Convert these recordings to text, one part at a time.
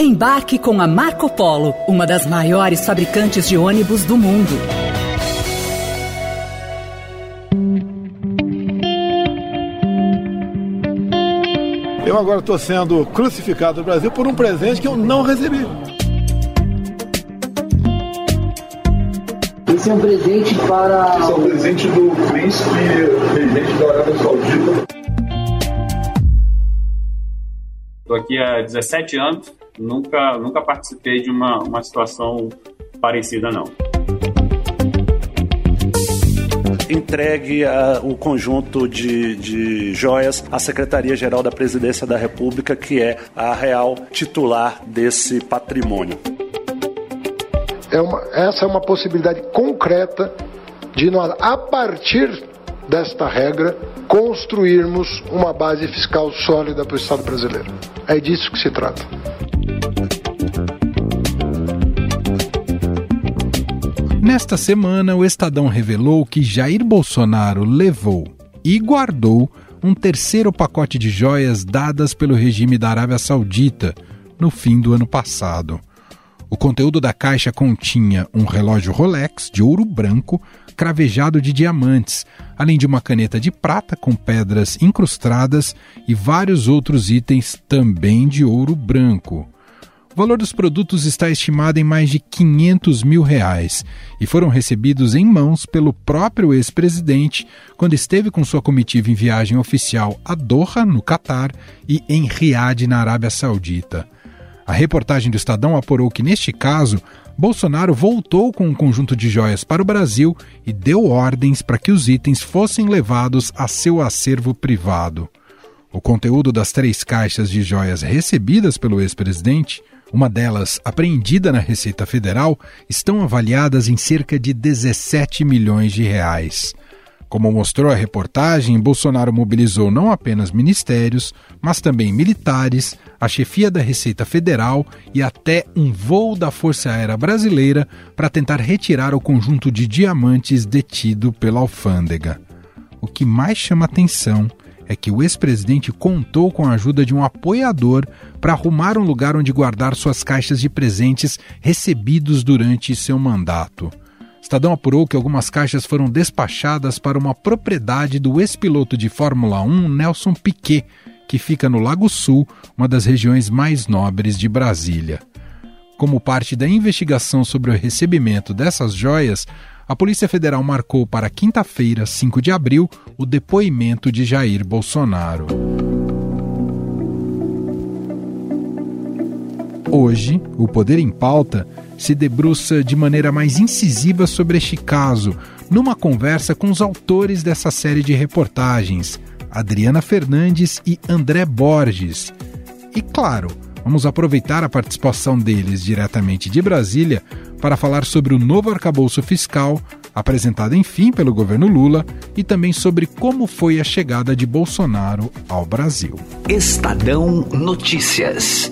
Embarque com a Marco Polo, uma das maiores fabricantes de ônibus do mundo. Eu agora estou sendo crucificado no Brasil por um presente que eu não recebi. Esse é um presente para. Esse é um presente do príncipe regente da Arábia Saudita. Estou aqui há 17 anos, nunca, nunca participei de uma, uma situação parecida, não. Entregue uh, o conjunto de, de joias à Secretaria-Geral da Presidência da República, que é a real titular desse patrimônio. É uma, essa é uma possibilidade concreta de nós, a partir desta regra, construirmos uma base fiscal sólida para o Estado brasileiro. É disso que se trata. Nesta semana, o Estadão revelou que Jair Bolsonaro levou e guardou um terceiro pacote de joias dadas pelo regime da Arábia Saudita no fim do ano passado. O conteúdo da caixa continha um relógio Rolex de ouro branco cravejado de diamantes, além de uma caneta de prata com pedras incrustadas e vários outros itens também de ouro branco. O valor dos produtos está estimado em mais de 500 mil reais e foram recebidos em mãos pelo próprio ex-presidente quando esteve com sua comitiva em viagem oficial a Doha, no Catar, e em Riad, na Arábia Saudita. A reportagem do Estadão apurou que, neste caso, Bolsonaro voltou com um conjunto de joias para o Brasil e deu ordens para que os itens fossem levados a seu acervo privado. O conteúdo das três caixas de joias recebidas pelo ex-presidente, uma delas apreendida na Receita Federal, estão avaliadas em cerca de 17 milhões de reais. Como mostrou a reportagem, Bolsonaro mobilizou não apenas ministérios, mas também militares, a chefia da Receita Federal e até um voo da Força Aérea Brasileira para tentar retirar o conjunto de diamantes detido pela alfândega. O que mais chama atenção é que o ex-presidente contou com a ajuda de um apoiador para arrumar um lugar onde guardar suas caixas de presentes recebidos durante seu mandato. Estadão apurou que algumas caixas foram despachadas para uma propriedade do ex-piloto de Fórmula 1 Nelson Piquet, que fica no Lago Sul, uma das regiões mais nobres de Brasília. Como parte da investigação sobre o recebimento dessas joias, a Polícia Federal marcou para quinta-feira, 5 de abril, o depoimento de Jair Bolsonaro. Hoje, o Poder em Pauta se debruça de maneira mais incisiva sobre este caso, numa conversa com os autores dessa série de reportagens, Adriana Fernandes e André Borges. E claro, vamos aproveitar a participação deles diretamente de Brasília para falar sobre o novo arcabouço fiscal, apresentado enfim pelo governo Lula, e também sobre como foi a chegada de Bolsonaro ao Brasil. Estadão Notícias.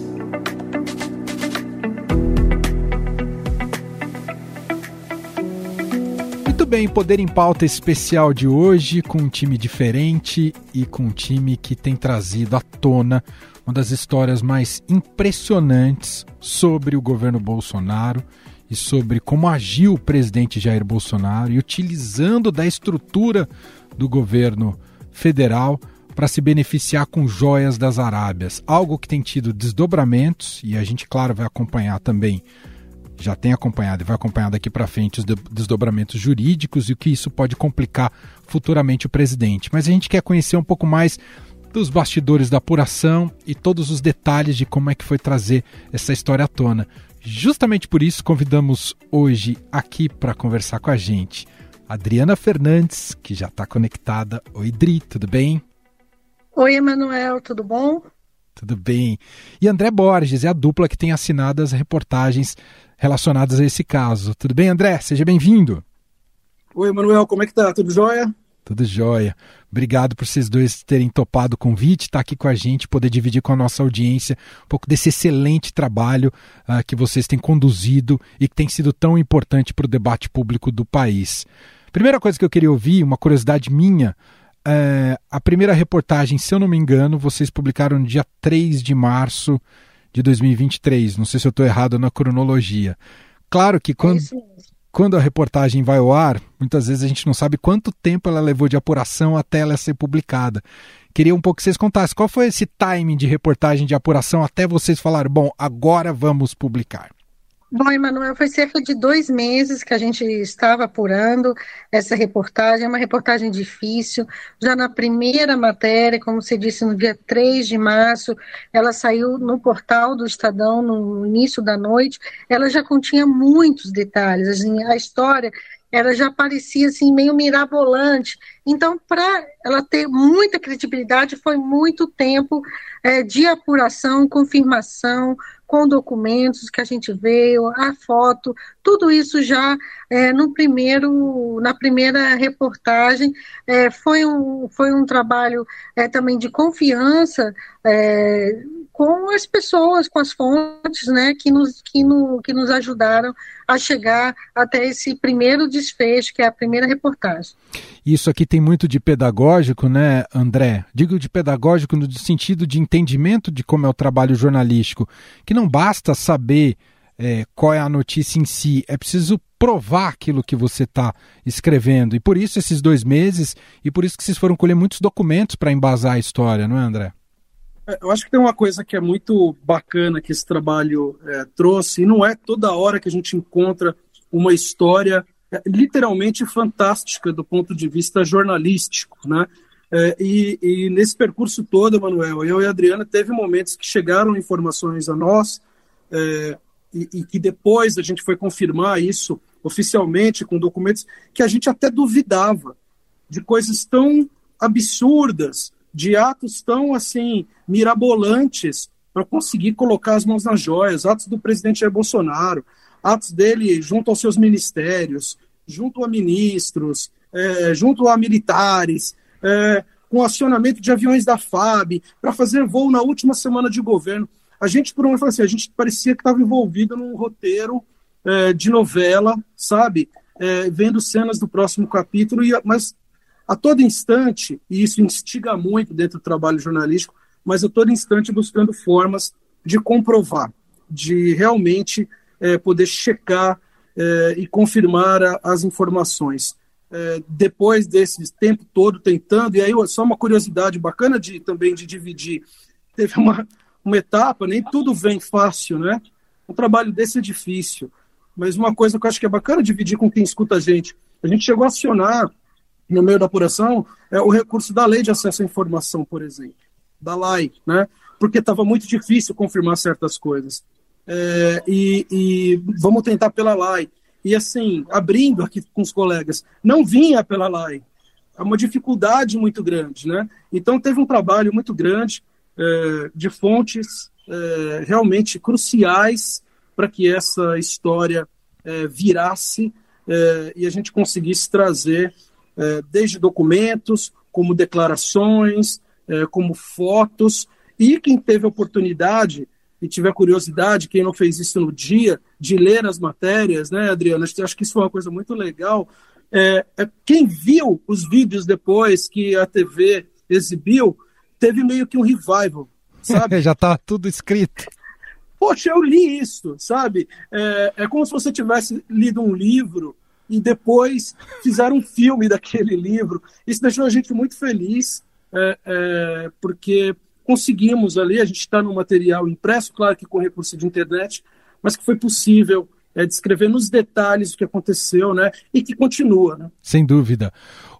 Muito bem, Poder em Pauta especial de hoje, com um time diferente e com um time que tem trazido à tona uma das histórias mais impressionantes sobre o governo Bolsonaro e sobre como agiu o presidente Jair Bolsonaro e utilizando da estrutura do governo federal para se beneficiar com joias das Arábias. Algo que tem tido desdobramentos e a gente, claro, vai acompanhar também já tem acompanhado e vai acompanhar daqui para frente os desdobramentos jurídicos e o que isso pode complicar futuramente o presidente. Mas a gente quer conhecer um pouco mais dos bastidores da apuração e todos os detalhes de como é que foi trazer essa história à tona. Justamente por isso convidamos hoje aqui para conversar com a gente Adriana Fernandes, que já está conectada. Oi, Dri, tudo bem? Oi, Emanuel, tudo bom? Tudo bem. E André Borges é a dupla que tem assinado as reportagens relacionadas a esse caso. Tudo bem, André? Seja bem-vindo. Oi, Manuel, como é que tá? Tudo jóia? Tudo jóia. Obrigado por vocês dois terem topado o convite, estar tá aqui com a gente, poder dividir com a nossa audiência um pouco desse excelente trabalho uh, que vocês têm conduzido e que tem sido tão importante para o debate público do país. Primeira coisa que eu queria ouvir, uma curiosidade minha, é, a primeira reportagem, se eu não me engano, vocês publicaram no dia 3 de março de 2023. Não sei se eu estou errado na cronologia. Claro que quando, é quando a reportagem vai ao ar, muitas vezes a gente não sabe quanto tempo ela levou de apuração até ela ser publicada. Queria um pouco que vocês contassem qual foi esse timing de reportagem de apuração até vocês falarem, bom, agora vamos publicar. Bom, Emanuel, foi cerca de dois meses que a gente estava apurando essa reportagem, é uma reportagem difícil. Já na primeira matéria, como você disse, no dia 3 de março, ela saiu no portal do Estadão no início da noite, ela já continha muitos detalhes. Assim, a história ela já parecia assim meio mirabolante. Então, para ela ter muita credibilidade, foi muito tempo é, de apuração, confirmação, com documentos que a gente veio, a foto, tudo isso já é, no primeiro, na primeira reportagem é, foi, um, foi um trabalho é, também de confiança é, com as pessoas, com as fontes, né, que nos, que, no, que nos ajudaram a chegar até esse primeiro desfecho, que é a primeira reportagem. Isso aqui tem muito de pedagógico, né, André? Digo de pedagógico no sentido de entendimento de como é o trabalho jornalístico, que não basta saber é, qual é a notícia em si, é preciso provar aquilo que você está escrevendo. E por isso esses dois meses, e por isso que vocês foram colher muitos documentos para embasar a história, não é, André? É, eu acho que tem uma coisa que é muito bacana que esse trabalho é, trouxe, e não é toda hora que a gente encontra uma história literalmente fantástica do ponto de vista jornalístico, né? É, e, e, nesse percurso todo, Manuel, eu e a Adriana teve momentos que chegaram informações a nós é, e, e, que depois a gente foi confirmar isso oficialmente com documentos que a gente até duvidava de coisas tão absurdas de atos tão assim mirabolantes para conseguir colocar as mãos nas joias, atos do presidente Jair Bolsonaro, atos dele junto aos seus ministérios, junto a ministros, é, junto a militares, é, com acionamento de aviões da FAB, para fazer voo na última semana de governo. A gente, por um lado, assim, a gente parecia que estava envolvido num roteiro é, de novela, sabe? É, vendo cenas do próximo capítulo, e, mas a todo instante, e isso instiga muito dentro do trabalho jornalístico, mas a todo instante buscando formas de comprovar, de realmente é, poder checar é, e confirmar a, as informações. É, depois desse tempo todo tentando, e aí só uma curiosidade bacana de também de dividir, teve uma, uma etapa, nem tudo vem fácil, né? Um trabalho desse é difícil, mas uma coisa que eu acho que é bacana dividir com quem escuta a gente, a gente chegou a acionar no meio da apuração, é o recurso da lei de acesso à informação, por exemplo, da LAI, né? porque estava muito difícil confirmar certas coisas. É, e, e, vamos tentar pela LAI. E assim, abrindo aqui com os colegas, não vinha pela LAI. É uma dificuldade muito grande. Né? Então, teve um trabalho muito grande é, de fontes é, realmente cruciais para que essa história é, virasse é, e a gente conseguisse trazer é, desde documentos, como declarações, como fotos, e quem teve oportunidade e tiver curiosidade, quem não fez isso no dia, de ler as matérias, né, Adriana? Acho que isso foi uma coisa muito legal. É, é, quem viu os vídeos depois que a TV exibiu, teve meio que um revival, sabe? Já está tudo escrito. Poxa, eu li isso, sabe? É, é como se você tivesse lido um livro e depois fizeram um filme daquele livro. Isso deixou a gente muito feliz, é, é, porque conseguimos ali, a gente está no material impresso, claro que com recurso de internet, mas que foi possível é, descrever nos detalhes o que aconteceu, né? E que continua, né? Sem dúvida.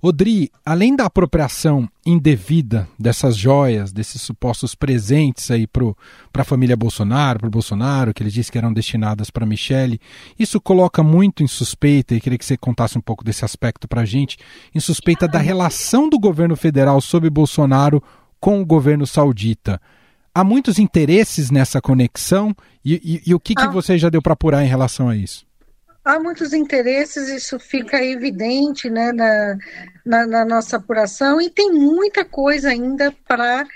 Odri, além da apropriação indevida dessas joias, desses supostos presentes aí para a família Bolsonaro, para o Bolsonaro, que ele disse que eram destinadas para Michele, isso coloca muito em suspeita, e queria que você contasse um pouco desse aspecto para a gente, em suspeita da relação do governo federal sob Bolsonaro com o governo saudita há muitos interesses nessa conexão e, e, e o que, que ah. você já deu para apurar em relação a isso? Há muitos interesses, isso fica evidente né, na, na, na nossa apuração e tem muita coisa ainda para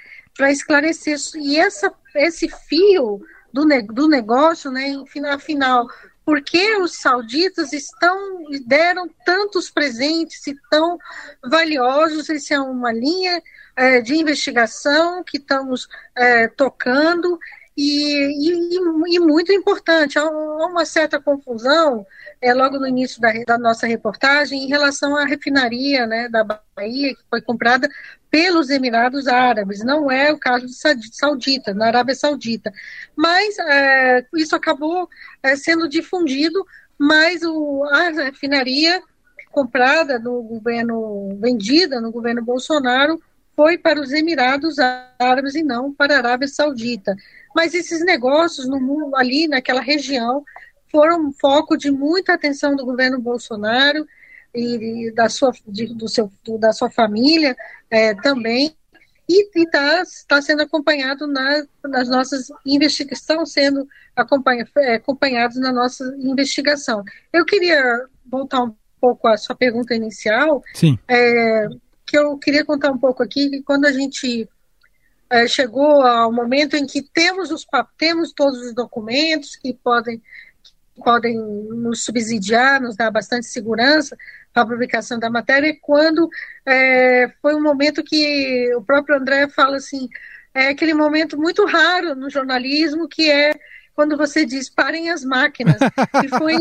esclarecer. E essa, esse fio do, do negócio, né, afinal, por que os sauditas estão deram tantos presentes e tão valiosos? Isso é uma linha é, de investigação que estamos é, tocando e, e, e, muito importante. Há uma certa confusão, é, logo no início da, da, nossa reportagem, em relação à refinaria né, da Bahia, que foi comprada pelos Emirados Árabes. Não é o caso de Saudita, na Arábia Saudita. Mas é, isso acabou é, sendo difundido, mas o, a refinaria comprada no governo, vendida no governo Bolsonaro, foi para os Emirados Árabes e não para a Arábia Saudita. Mas esses negócios no mundo, ali naquela região foram foco de muita atenção do governo Bolsonaro e, e da, sua, de, do seu, do, da sua família é, também, e está tá sendo acompanhado na, nas nossas investigações, estão sendo acompanha, é, acompanhados na nossa investigação. Eu queria voltar um pouco à sua pergunta inicial. Sim. É, que eu queria contar um pouco aqui, que quando a gente é, chegou ao momento em que temos, os, temos todos os documentos que podem, que podem nos subsidiar, nos dar bastante segurança para a publicação da matéria, e quando é, foi um momento que o próprio André fala assim, é aquele momento muito raro no jornalismo, que é quando você diz parem as máquinas. E foi,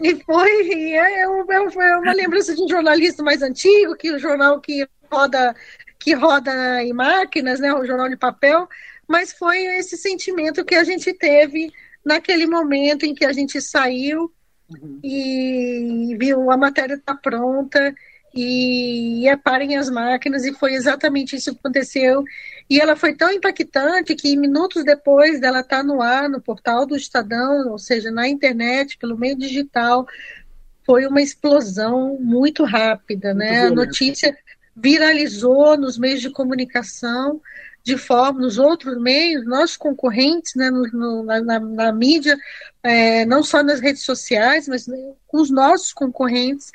e foi é, é, uma lembrança de um jornalista mais antigo, que o jornal que roda que roda em máquinas, né, o jornal de papel, mas foi esse sentimento que a gente teve naquele momento em que a gente saiu uhum. e viu a matéria está pronta e parem as máquinas, e foi exatamente isso que aconteceu. E ela foi tão impactante que minutos depois dela estar tá no ar, no portal do Estadão, ou seja, na internet, pelo meio digital, foi uma explosão muito rápida, muito né? A notícia viralizou nos meios de comunicação, de forma, nos outros meios, nossos concorrentes, né, no, no, na, na, mídia, é, não só nas redes sociais, mas com os nossos concorrentes,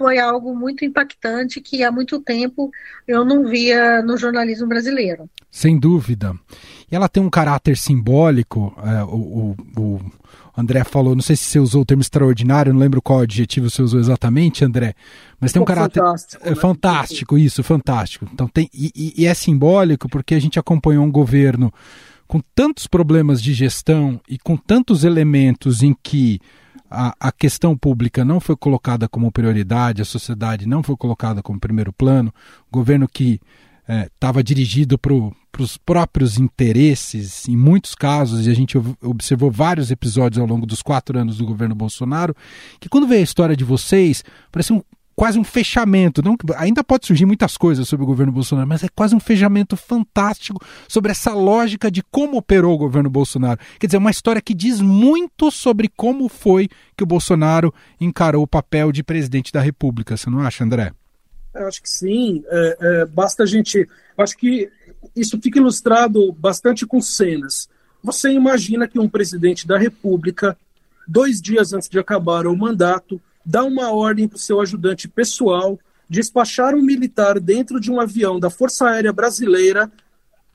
foi algo muito impactante que há muito tempo eu não via no jornalismo brasileiro. Sem dúvida. E ela tem um caráter simbólico, é, o, o, o, André falou, não sei se você usou o termo extraordinário, não lembro qual adjetivo você usou exatamente, André, mas tem um, caráter fantástico, é, né? fantástico, isso, fantástico. Então tem e, e é simbólico porque a gente acompanhou um governo com tantos problemas de gestão e com tantos elementos em que a, a questão pública não foi colocada como prioridade, a sociedade não foi colocada como primeiro plano, governo que estava é, dirigido para os próprios interesses, em muitos casos, e a gente observou vários episódios ao longo dos quatro anos do governo Bolsonaro, que quando veio a história de vocês, parece um quase um fechamento. Não, ainda pode surgir muitas coisas sobre o governo Bolsonaro, mas é quase um fechamento fantástico sobre essa lógica de como operou o governo Bolsonaro. Quer dizer, uma história que diz muito sobre como foi que o Bolsonaro encarou o papel de presidente da República. Você não acha, André? Eu acho que sim. É, é, basta a gente. Acho que isso fica ilustrado bastante com cenas. Você imagina que um presidente da República, dois dias antes de acabar o mandato, dá uma ordem para o seu ajudante pessoal despachar um militar dentro de um avião da Força Aérea Brasileira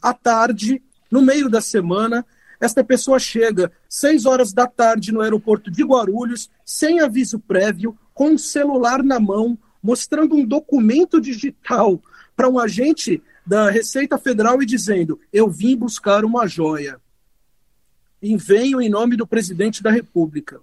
à tarde, no meio da semana. Esta pessoa chega seis horas da tarde no aeroporto de Guarulhos, sem aviso prévio, com um celular na mão, mostrando um documento digital para um agente da Receita Federal e dizendo: Eu vim buscar uma joia. E venho em nome do presidente da República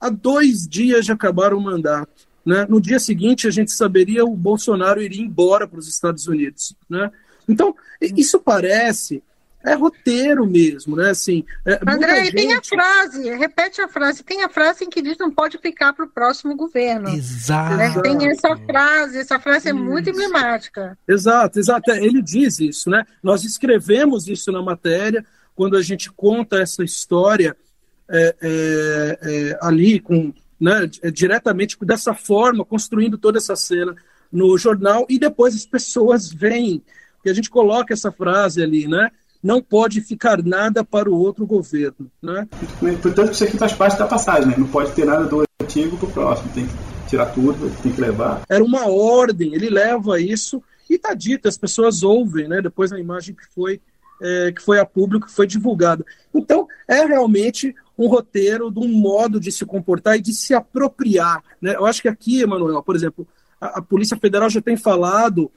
há dois dias de acabar o mandato. Né? No dia seguinte, a gente saberia o Bolsonaro iria embora para os Estados Unidos. Né? Então, isso parece é roteiro mesmo, né? Assim, é, André, gente... tem a frase, repete a frase, tem a frase em que diz não pode ficar para o próximo governo. Exato. Né? Tem essa frase, essa frase é isso. muito emblemática. Exato, exato. É, ele diz isso, né? Nós escrevemos isso na matéria quando a gente conta essa história é, é, é, ali com né, é, diretamente dessa forma, construindo toda essa cena no jornal, e depois as pessoas veem, que a gente coloca essa frase ali, né? Não pode ficar nada para o outro governo. Né? Portanto, isso aqui faz parte da passagem, né? não pode ter nada do antigo para o próximo, tem que tirar tudo, tem que levar. Era uma ordem, ele leva isso e está dito, as pessoas ouvem, né? depois a imagem que foi, é, que foi a público, que foi divulgada. Então, é realmente um roteiro de um modo de se comportar e de se apropriar. Né? Eu acho que aqui, Emanuel, por exemplo, a, a Polícia Federal já tem falado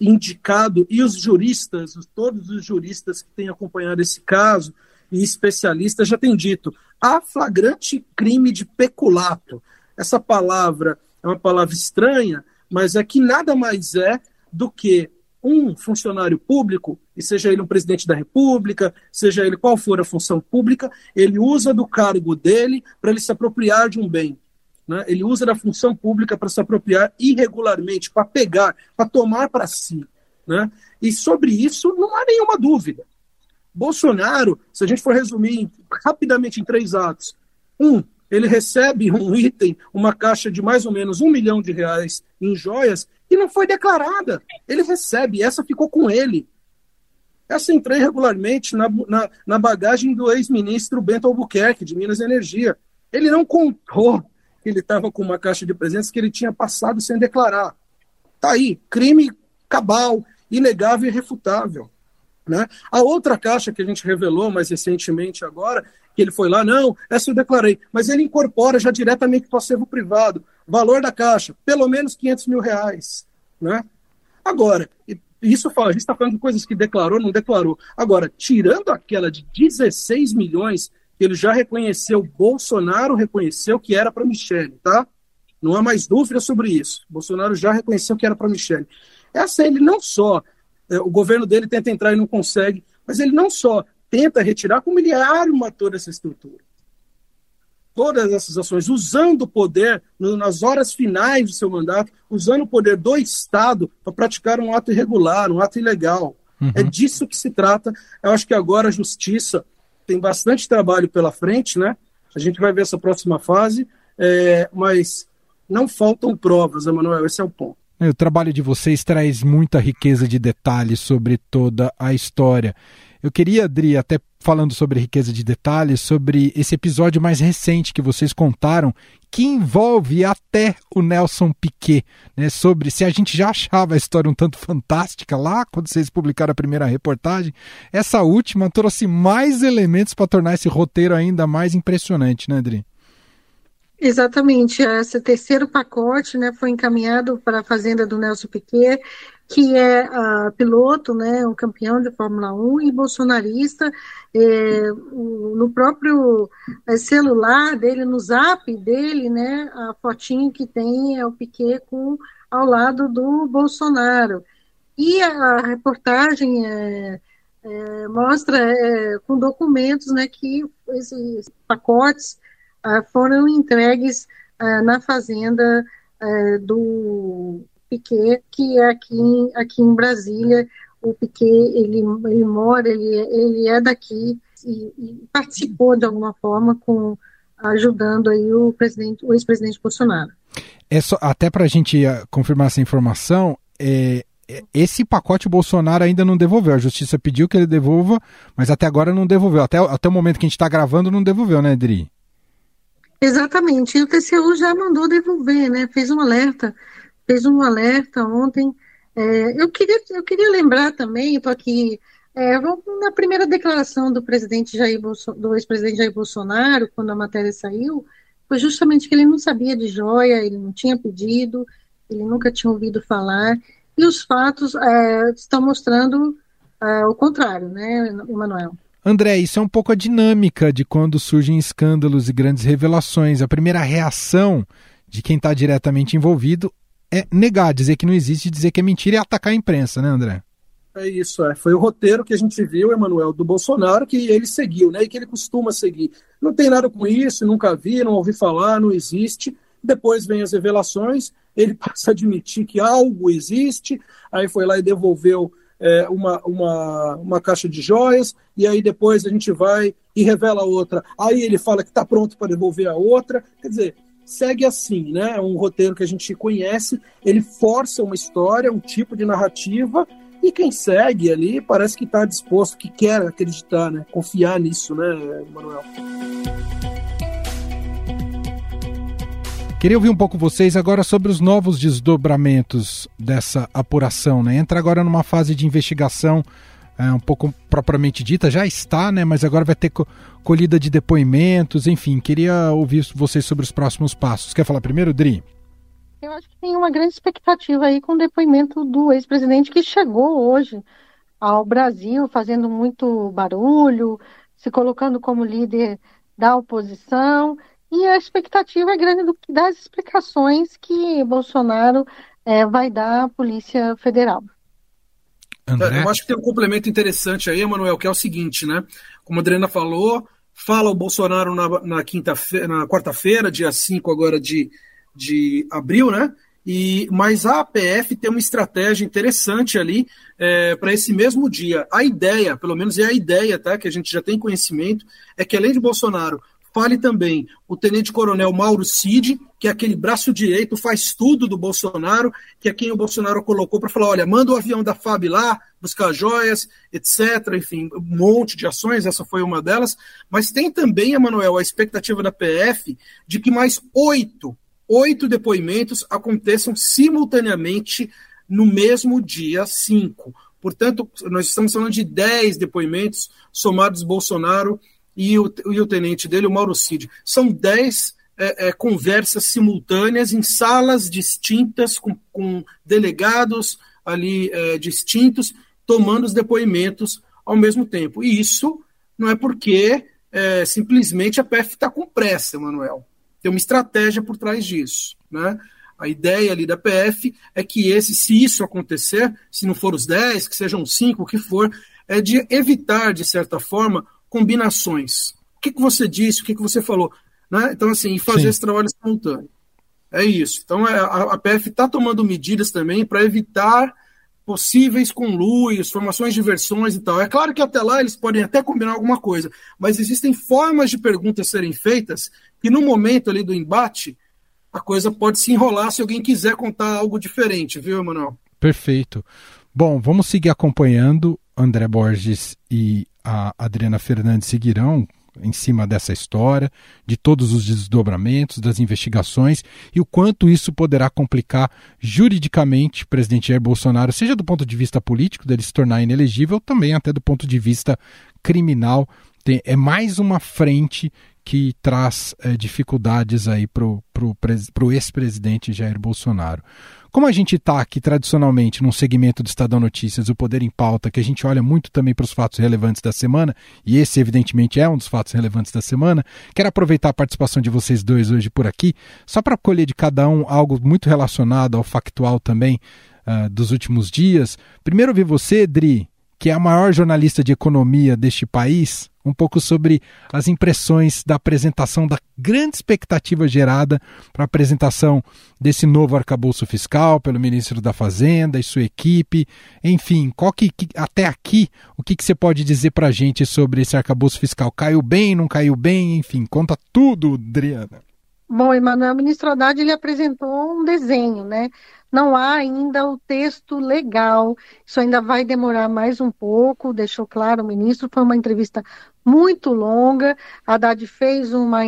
indicado, e os juristas, todos os juristas que têm acompanhado esse caso, e especialistas já têm dito, há flagrante crime de peculato. Essa palavra é uma palavra estranha, mas é que nada mais é do que um funcionário público, e seja ele um presidente da República, seja ele qual for a função pública, ele usa do cargo dele para ele se apropriar de um bem. Né? Ele usa da função pública para se apropriar irregularmente, para pegar, para tomar para si. Né? E sobre isso não há nenhuma dúvida. Bolsonaro, se a gente for resumir rapidamente em três atos, um, ele recebe um item, uma caixa de mais ou menos um milhão de reais em joias e não foi declarada. Ele recebe, essa ficou com ele. Essa entrei regularmente na, na, na bagagem do ex-ministro Bento Albuquerque, de Minas Energia. Ele não contou que ele estava com uma caixa de presentes que ele tinha passado sem declarar. Tá aí, crime cabal, inegável e irrefutável. Né? A outra caixa que a gente revelou mais recentemente agora, que ele foi lá, não, essa eu declarei, mas ele incorpora já diretamente para o acervo privado. Valor da caixa, pelo menos 500 mil reais. Né? Agora, isso fala, a gente está falando de coisas que declarou, não declarou. Agora, tirando aquela de 16 milhões, que ele já reconheceu, Bolsonaro reconheceu que era para Michele, tá? Não há mais dúvida sobre isso. Bolsonaro já reconheceu que era para Michele. Essa ele não só, é, o governo dele tenta entrar e não consegue, mas ele não só tenta retirar, como ele arma toda essa estrutura todas essas ações, usando o poder nas horas finais do seu mandato, usando o poder do Estado para praticar um ato irregular, um ato ilegal. Uhum. É disso que se trata. Eu acho que agora a justiça tem bastante trabalho pela frente, né? A gente vai ver essa próxima fase, é, mas não faltam provas, Emanuel, esse é o ponto. É, o trabalho de vocês traz muita riqueza de detalhes sobre toda a história. Eu queria, Adri, até falando sobre riqueza de detalhes, sobre esse episódio mais recente que vocês contaram, que envolve até o Nelson Piquet, né? Sobre se a gente já achava a história um tanto fantástica lá quando vocês publicaram a primeira reportagem, essa última trouxe mais elementos para tornar esse roteiro ainda mais impressionante, né, Adri? Exatamente, esse terceiro pacote né, foi encaminhado para a fazenda do Nelson Piquet que é uh, piloto, né, um campeão de Fórmula 1 e bolsonarista, é, o, no próprio é, celular dele, no zap dele, né, a fotinho que tem é o Piquet com, ao lado do Bolsonaro. E a, a reportagem é, é mostra é, com documentos né, que esses pacotes ah, foram entregues ah, na fazenda do Piquet, que é aqui, aqui em Brasília. O Piquet, ele, ele mora, ele, ele é daqui e, e participou de alguma forma com ajudando aí o presidente, o ex-presidente Bolsonaro. É só, até para a gente uh, confirmar essa informação, é, é, esse pacote o Bolsonaro ainda não devolveu. A justiça pediu que ele devolva, mas até agora não devolveu. Até, até o momento que a gente está gravando, não devolveu, né, Adri? Exatamente. E o TCU já mandou devolver, né? Fez um alerta fez um alerta ontem. É, eu, queria, eu queria lembrar também, estou aqui, é, na primeira declaração do presidente Jair do ex-presidente Jair Bolsonaro, quando a matéria saiu, foi justamente que ele não sabia de joia, ele não tinha pedido, ele nunca tinha ouvido falar, e os fatos é, estão mostrando é, o contrário, né, Emanuel? André, isso é um pouco a dinâmica de quando surgem escândalos e grandes revelações. A primeira reação de quem está diretamente envolvido é negar, dizer que não existe, dizer que é mentira e atacar a imprensa, né, André? É isso, é. Foi o roteiro que a gente viu, Emanuel, do Bolsonaro, que ele seguiu, né? E que ele costuma seguir. Não tem nada com isso, nunca vi, não ouvi falar, não existe. Depois vem as revelações, ele passa a admitir que algo existe, aí foi lá e devolveu é, uma, uma, uma caixa de joias, e aí depois a gente vai e revela outra. Aí ele fala que está pronto para devolver a outra. Quer dizer, segue assim, né? É um roteiro que a gente conhece, ele força uma história, um tipo de narrativa, e quem segue ali parece que está disposto, que quer acreditar, né? Confiar nisso, né, Manuel? Queria ouvir um pouco vocês agora sobre os novos desdobramentos dessa apuração, né? Entra agora numa fase de investigação é, um pouco propriamente dita, já está, né? Mas agora vai ter co colhida de depoimentos, enfim. Queria ouvir vocês sobre os próximos passos. Quer falar primeiro, Dri? Eu acho que tem uma grande expectativa aí com o depoimento do ex-presidente que chegou hoje ao Brasil fazendo muito barulho, se colocando como líder da oposição, e a expectativa é grande do, das explicações que Bolsonaro é, vai dar à Polícia Federal. André? Eu acho que tem um complemento interessante aí, Emanuel, que é o seguinte, né? Como a Adriana falou, fala o Bolsonaro na, na quinta-feira, na quarta-feira, dia 5 agora de, de abril, né? E, mas a APF tem uma estratégia interessante ali é, para esse mesmo dia. A ideia, pelo menos é a ideia, tá? Que a gente já tem conhecimento, é que além de Bolsonaro fale também o tenente-coronel Mauro Cid, que é aquele braço direito, faz tudo do Bolsonaro, que é quem o Bolsonaro colocou para falar: olha, manda o avião da FAB lá, buscar joias, etc. Enfim, um monte de ações, essa foi uma delas. Mas tem também, Emanuel, a expectativa da PF de que mais oito, oito depoimentos aconteçam simultaneamente no mesmo dia 5. Portanto, nós estamos falando de 10 depoimentos somados Bolsonaro e o, e o tenente dele, o Mauro Cid. São dez é, é, conversas simultâneas em salas distintas, com, com delegados ali é, distintos, tomando os depoimentos ao mesmo tempo. E isso não é porque é, simplesmente a PF está com pressa, Manuel. Tem uma estratégia por trás disso. Né? A ideia ali da PF é que esse, se isso acontecer, se não for os 10, que sejam 5, o que for, é de evitar, de certa forma, combinações. O que, que você disse, o que, que você falou. Né? Então, assim, fazer Sim. esse trabalho simultâneo. É isso. Então, é, a, a PF está tomando medidas também para evitar possíveis conluios, formações de versões e tal. É claro que até lá eles podem até combinar alguma coisa, mas existem formas de perguntas serem feitas que no momento ali do embate a coisa pode se enrolar se alguém quiser contar algo diferente, viu, Emanuel? Perfeito. Bom, vamos seguir acompanhando André Borges e a Adriana Fernandes seguirão em cima dessa história, de todos os desdobramentos, das investigações e o quanto isso poderá complicar juridicamente o presidente Jair Bolsonaro, seja do ponto de vista político, dele se tornar inelegível, também até do ponto de vista criminal. Tem, é mais uma frente que traz é, dificuldades aí para o ex-presidente Jair Bolsonaro. Como a gente está aqui tradicionalmente num segmento do Estadão Notícias, o Poder em Pauta, que a gente olha muito também para os fatos relevantes da semana, e esse evidentemente é um dos fatos relevantes da semana, quero aproveitar a participação de vocês dois hoje por aqui, só para colher de cada um algo muito relacionado ao factual também uh, dos últimos dias. Primeiro ouvir você, Dri, que é a maior jornalista de economia deste país, um pouco sobre as impressões da apresentação, da grande expectativa gerada para a apresentação desse novo arcabouço fiscal pelo ministro da Fazenda e sua equipe. Enfim, qual que, até aqui, o que, que você pode dizer para a gente sobre esse arcabouço fiscal? Caiu bem, não caiu bem? Enfim, conta tudo, Adriana. Bom, Emanuel, o ministro Haddad ele apresentou um desenho, né? Não há ainda o texto legal, isso ainda vai demorar mais um pouco, deixou claro o ministro. Foi uma entrevista muito longa. Haddad fez uma,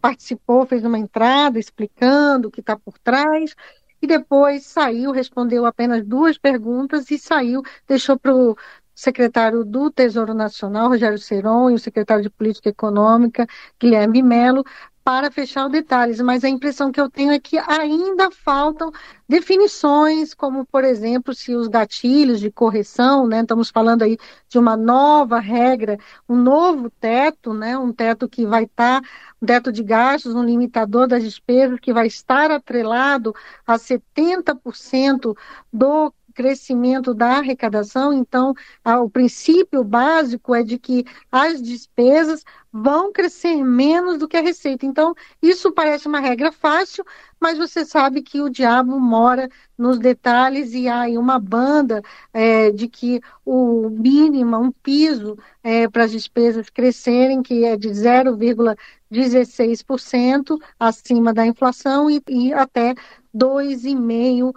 participou, fez uma entrada explicando o que está por trás, e depois saiu, respondeu apenas duas perguntas e saiu, deixou para o secretário do Tesouro Nacional, Rogério Seron, e o secretário de Política Econômica, Guilherme Melo, para fechar os detalhes, mas a impressão que eu tenho é que ainda faltam definições, como, por exemplo, se os gatilhos de correção, né, estamos falando aí de uma nova regra, um novo teto, né, um teto que vai estar, tá, um teto de gastos, um limitador das despesas que vai estar atrelado a 70% do crescimento da arrecadação, então o princípio básico é de que as despesas vão crescer menos do que a receita. Então, isso parece uma regra fácil, mas você sabe que o diabo mora nos detalhes e há aí uma banda é, de que o mínimo, um piso é, para as despesas crescerem, que é de 0,16% acima da inflação e, e até 2,5% uh,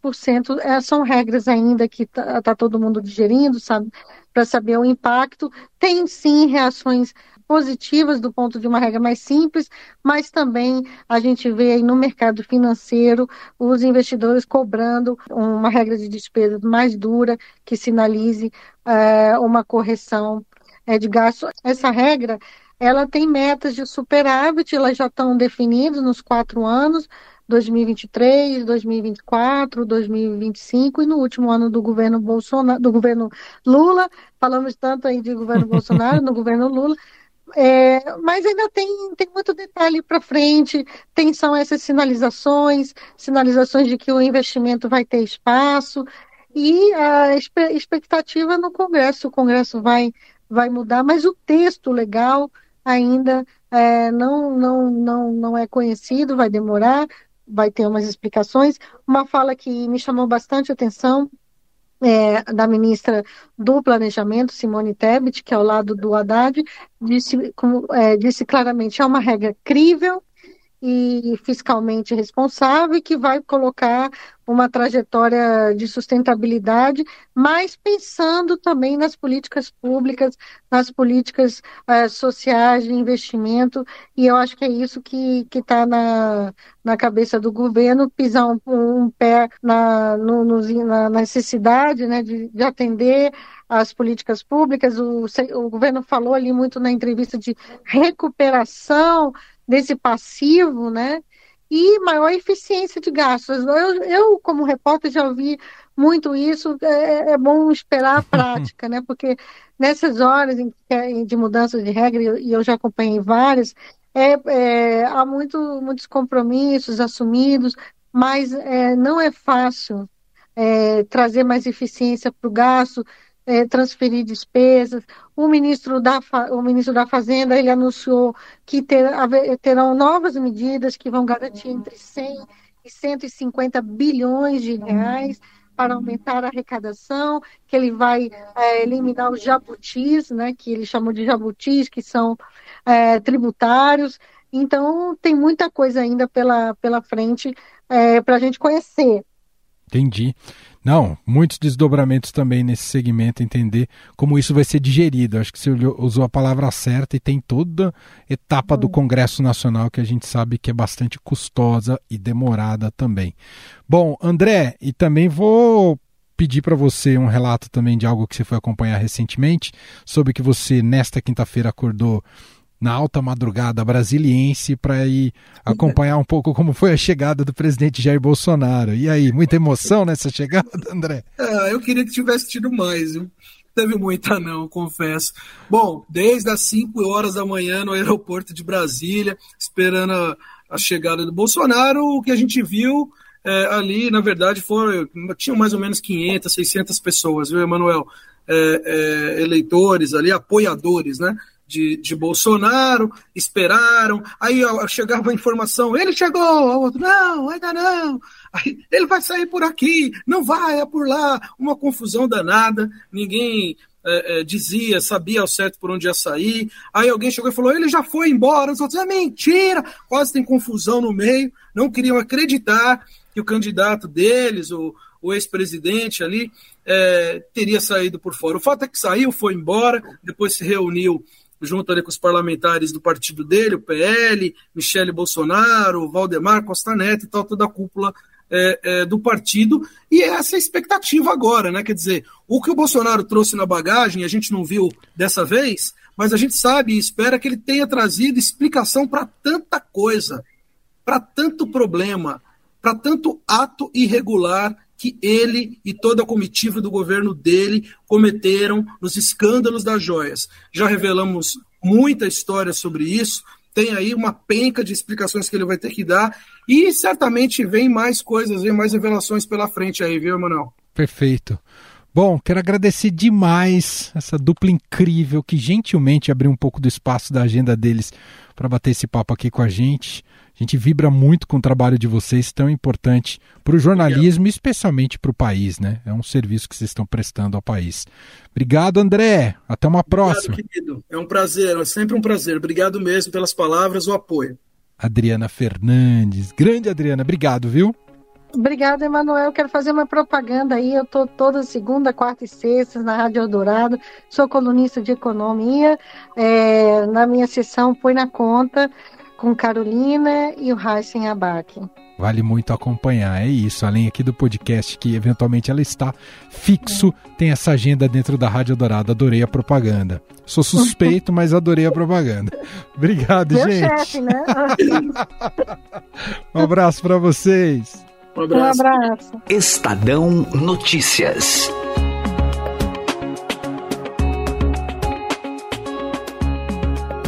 por cento. É, são regras ainda que está tá todo mundo digerindo, sabe, para saber o impacto. Tem sim reações positivas do ponto de uma regra mais simples, mas também a gente vê aí no mercado financeiro os investidores cobrando uma regra de despesas mais dura que sinalize uh, uma correção uh, de gasto. Essa regra ela tem metas de superávit, elas já estão definidas nos quatro anos, 2023, 2024, 2025 e no último ano do governo Bolsonaro, do governo Lula, falamos tanto aí de governo Bolsonaro, no governo Lula, é, mas ainda tem, tem muito detalhe para frente, tem são essas sinalizações, sinalizações de que o investimento vai ter espaço, e a expectativa no Congresso, o Congresso vai, vai mudar, mas o texto legal ainda é, não, não, não, não é conhecido, vai demorar, vai ter umas explicações. Uma fala que me chamou bastante atenção é, da ministra do Planejamento, Simone Tebet, que é ao lado do Haddad, disse, como, é, disse claramente, é uma regra crível, e fiscalmente responsável que vai colocar uma trajetória de sustentabilidade, mas pensando também nas políticas públicas, nas políticas uh, sociais de investimento, e eu acho que é isso que está na, na cabeça do governo, pisar um, um pé na, no, no, na necessidade né, de, de atender as políticas públicas. O, o governo falou ali muito na entrevista de recuperação desse passivo, né? E maior eficiência de gastos. Eu, eu como repórter, já ouvi muito isso. É, é bom esperar a prática, né? Porque nessas horas em, de mudança de regra, e eu já acompanhei várias, é, é, há muito, muitos compromissos assumidos, mas é, não é fácil é, trazer mais eficiência para o gasto, é, transferir despesas. O ministro, da, o ministro da Fazenda ele anunciou que ter, terão novas medidas que vão garantir entre 100 e 150 bilhões de reais para aumentar a arrecadação, que ele vai é, eliminar os jabutis, né, que ele chamou de jabutis, que são é, tributários. Então, tem muita coisa ainda pela, pela frente é, para a gente conhecer. Entendi. Não, muitos desdobramentos também nesse segmento, entender como isso vai ser digerido. Acho que você usou a palavra certa e tem toda etapa do Congresso Nacional que a gente sabe que é bastante custosa e demorada também. Bom, André, e também vou pedir para você um relato também de algo que você foi acompanhar recentemente, sobre que você nesta quinta-feira acordou na alta madrugada brasiliense para ir acompanhar um pouco como foi a chegada do presidente Jair Bolsonaro. E aí, muita emoção nessa chegada, André? É, eu queria que tivesse tido mais, viu? Teve muita não, confesso. Bom, desde as 5 horas da manhã no aeroporto de Brasília, esperando a, a chegada do Bolsonaro, o que a gente viu é, ali, na verdade, foram, tinham mais ou menos 500, 600 pessoas, viu, Emanuel? É, é, eleitores ali, apoiadores, né? De, de Bolsonaro, esperaram, aí chegava a informação, ele chegou, outro, não, ainda não, aí, ele vai sair por aqui, não vai, é por lá, uma confusão danada, ninguém é, é, dizia, sabia ao certo por onde ia sair, aí alguém chegou e falou, ele já foi embora, os outros, é mentira, quase tem confusão no meio, não queriam acreditar que o candidato deles, o, o ex-presidente ali, é, teria saído por fora. O fato é que saiu, foi embora, depois se reuniu junto ali com os parlamentares do partido dele, o PL, Michele Bolsonaro, Valdemar Costa Neto e tal, toda a cúpula é, é, do partido, e essa é a expectativa agora, né? Quer dizer, o que o Bolsonaro trouxe na bagagem, a gente não viu dessa vez, mas a gente sabe e espera que ele tenha trazido explicação para tanta coisa, para tanto problema, para tanto ato irregular que ele e toda a comitiva do governo dele cometeram nos escândalos das joias. Já revelamos muita história sobre isso, tem aí uma penca de explicações que ele vai ter que dar e certamente vem mais coisas, vem mais revelações pela frente aí, viu, Emanuel? Perfeito. Bom, quero agradecer demais essa dupla incrível que gentilmente abriu um pouco do espaço da agenda deles para bater esse papo aqui com a gente. A gente vibra muito com o trabalho de vocês, tão importante para o jornalismo e especialmente para o país, né? É um serviço que vocês estão prestando ao país. Obrigado, André. Até uma próxima. Obrigado, querido. É um prazer, é sempre um prazer. Obrigado mesmo pelas palavras, o apoio. Adriana Fernandes. Grande Adriana, obrigado, viu? Obrigada, Emanuel. Quero fazer uma propaganda aí. Eu estou toda segunda, quarta e sexta na Rádio Eldorado. Sou colunista de economia. É, na minha sessão Põe na Conta com Carolina e o Heisen Abac. Vale muito acompanhar, é isso. Além aqui do podcast, que eventualmente ela está fixo, tem essa agenda dentro da Rádio Dourada. Adorei a propaganda. Sou suspeito, mas adorei a propaganda. Obrigado, Meu gente. chefe, né? um abraço para vocês. Um abraço. Um abraço. Estadão Notícias.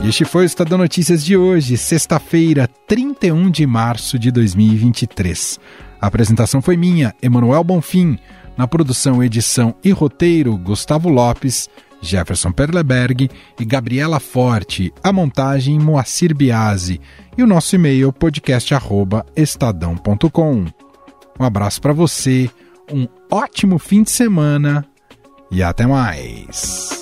Este foi o Estadão Notícias de hoje, sexta-feira, 31 de março de 2023. A apresentação foi minha, Emanuel Bonfim. Na produção, edição e roteiro, Gustavo Lopes, Jefferson Perleberg e Gabriela Forte. A montagem, Moacir Biasi. E o nosso e-mail, podcast.estadão.com. Um abraço para você, um ótimo fim de semana e até mais.